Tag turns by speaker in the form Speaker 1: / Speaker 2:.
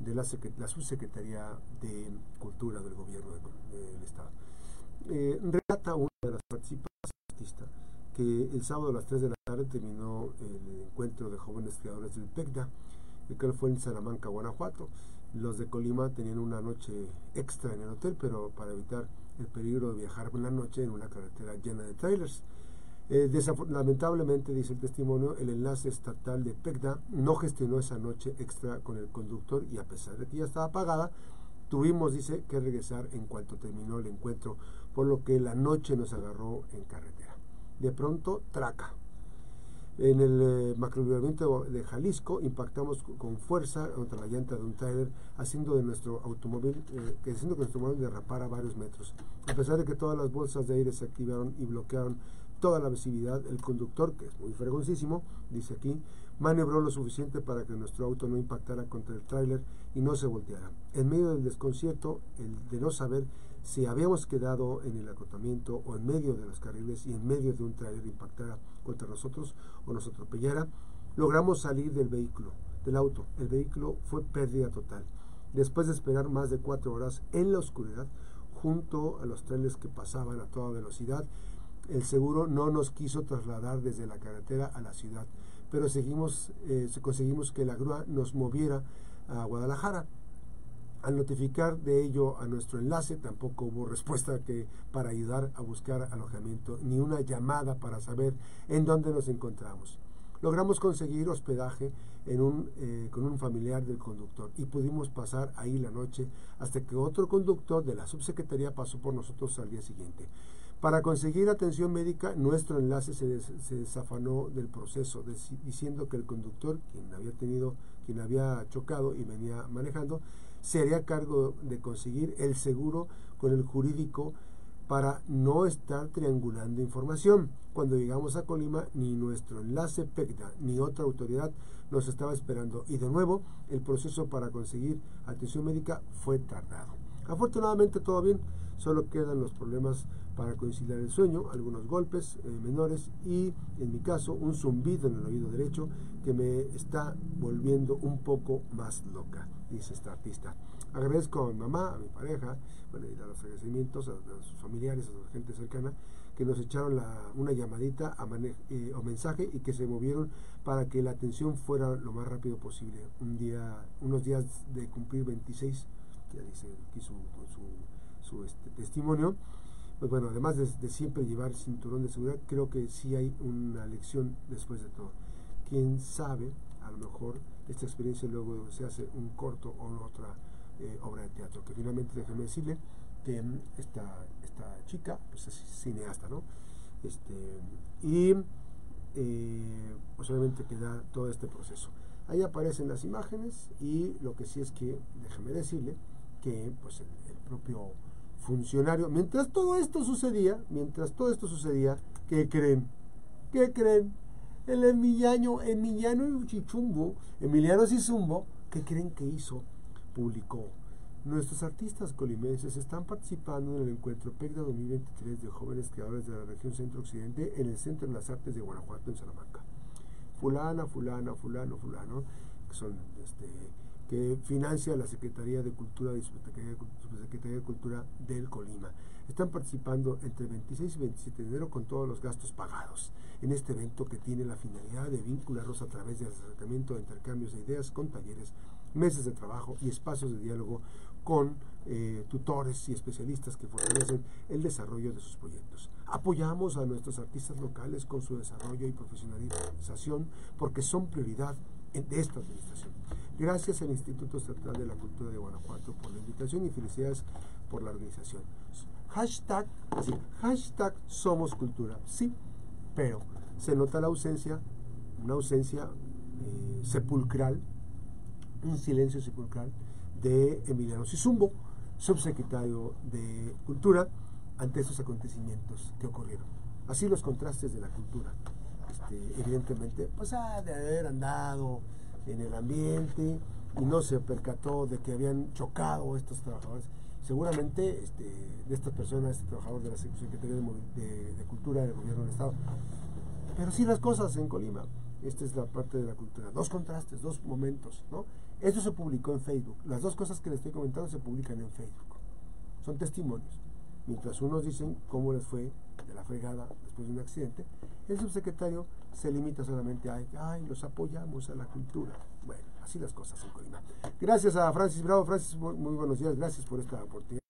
Speaker 1: de la, la Subsecretaría de Cultura del Gobierno del Estado. Eh, relata una de las participantes artistas que el sábado a las 3 de la tarde terminó el encuentro de jóvenes creadores del PECDA, el cual fue en Salamanca, Guanajuato. Los de Colima tenían una noche extra en el hotel, pero para evitar el peligro de viajar en la noche en una carretera llena de trailers. Eh, lamentablemente, dice el testimonio, el enlace estatal de PECDA no gestionó esa noche extra con el conductor y a pesar de que ya estaba pagada, tuvimos, dice, que regresar en cuanto terminó el encuentro, por lo que la noche nos agarró en carretera. De pronto, traca, en el eh, de Jalisco impactamos con fuerza contra la llanta de un trailer, haciendo de nuestro automóvil, eh, haciendo que nuestro automóvil derrapara varios metros. A pesar de que todas las bolsas de aire se activaron y bloquearon toda la visibilidad, el conductor, que es muy fregoncísimo, dice aquí, maniobró lo suficiente para que nuestro auto no impactara contra el tráiler y no se volteara. En medio del desconcierto, el de no saber si habíamos quedado en el acotamiento o en medio de los carriles y en medio de un tráiler impactara contra nosotros o nos atropellara, logramos salir del vehículo, del auto. El vehículo fue pérdida total. Después de esperar más de cuatro horas en la oscuridad, junto a los trenes que pasaban a toda velocidad, el seguro no nos quiso trasladar desde la carretera a la ciudad, pero seguimos, eh, conseguimos que la grúa nos moviera a Guadalajara. Al notificar de ello a nuestro enlace, tampoco hubo respuesta que para ayudar a buscar alojamiento, ni una llamada para saber en dónde nos encontramos. Logramos conseguir hospedaje eh, con un familiar del conductor y pudimos pasar ahí la noche hasta que otro conductor de la subsecretaría pasó por nosotros al día siguiente. Para conseguir atención médica, nuestro enlace se, se desafanó del proceso, diciendo que el conductor, quien había tenido, quien había chocado y venía manejando, se haría cargo de conseguir el seguro con el jurídico para no estar triangulando información. Cuando llegamos a Colima, ni nuestro enlace PECDA ni otra autoridad nos estaba esperando y de nuevo el proceso para conseguir atención médica fue tardado. Afortunadamente todo bien, solo quedan los problemas para conciliar el sueño, algunos golpes eh, menores y en mi caso un zumbido en el oído derecho que me está volviendo un poco más loca, dice esta artista. Agradezco a mi mamá, a mi pareja, bueno, y a los agradecimientos a, sus familiares, a su gente cercana, que nos echaron una llamadita eh, o mensaje y que se movieron para que la atención fuera lo más rápido posible. Un día, unos días de cumplir 26, ya dice aquí su, su, este, testimonio, pues bueno, además de, siempre llevar cinturón de seguridad, creo que sí hay una lección después de todo. Quién sabe, a lo mejor esta experiencia luego se hace un corto o otra eh, obra de teatro. Que finalmente déjeme decirle que esta, esta chica pues es cineasta, ¿no? Este, y eh, pues obviamente queda todo este proceso. Ahí aparecen las imágenes y lo que sí es que, déjeme decirle, que pues el propio funcionario. Mientras todo esto sucedía, mientras todo esto sucedía, ¿qué creen? ¿Qué creen? El Emiliano, Emiliano Chichumbo, Emiliano Sizumbo, ¿qué creen que hizo? Publicó. Nuestros artistas colimenses están participando en el encuentro PECDA 2023 de jóvenes creadores de la región centro-occidente en el Centro de las Artes de Guanajuato, en Salamanca. Fulana, fulana, fulano, fulano, que son este, que financia la Secretaría de Cultura y Subsecretaría de Cultura del Colima. Están participando entre 26 y 27 de enero con todos los gastos pagados en este evento que tiene la finalidad de vincularlos a través del acercamiento de intercambios de ideas con talleres, meses de trabajo y espacios de diálogo con eh, tutores y especialistas que fortalecen el desarrollo de sus proyectos. Apoyamos a nuestros artistas locales con su desarrollo y profesionalización porque son prioridad de esta administración. Gracias al Instituto Estatal de la Cultura de Guanajuato por la invitación y felicidades por la organización. Hashtag, así, hashtag somos cultura, sí, pero se nota la ausencia, una ausencia eh, sepulcral, un silencio sepulcral de Emiliano Sizumbo, subsecretario de Cultura, ante esos acontecimientos que ocurrieron. Así los contrastes de la cultura. Este, evidentemente, pues ha de haber andado en el ambiente y no se percató de que habían chocado estos trabajadores. Seguramente este, de estas personas, este trabajador de la Secretaría de, de, Cultura del Gobierno del Estado. Pero sí las cosas en Colima. Esta es la parte de la cultura. Dos contrastes, dos momentos, ¿no? Esto se publicó en Facebook. Las dos cosas que les estoy comentando se publican en Facebook. Son testimonios. Mientras unos dicen cómo les fue de la fregada después de un accidente, el subsecretario se limita solamente a, ay, los apoyamos a la cultura. Bueno, así las cosas en Colima. Gracias a Francis Bravo. Francis, muy buenos días. Gracias por esta oportunidad.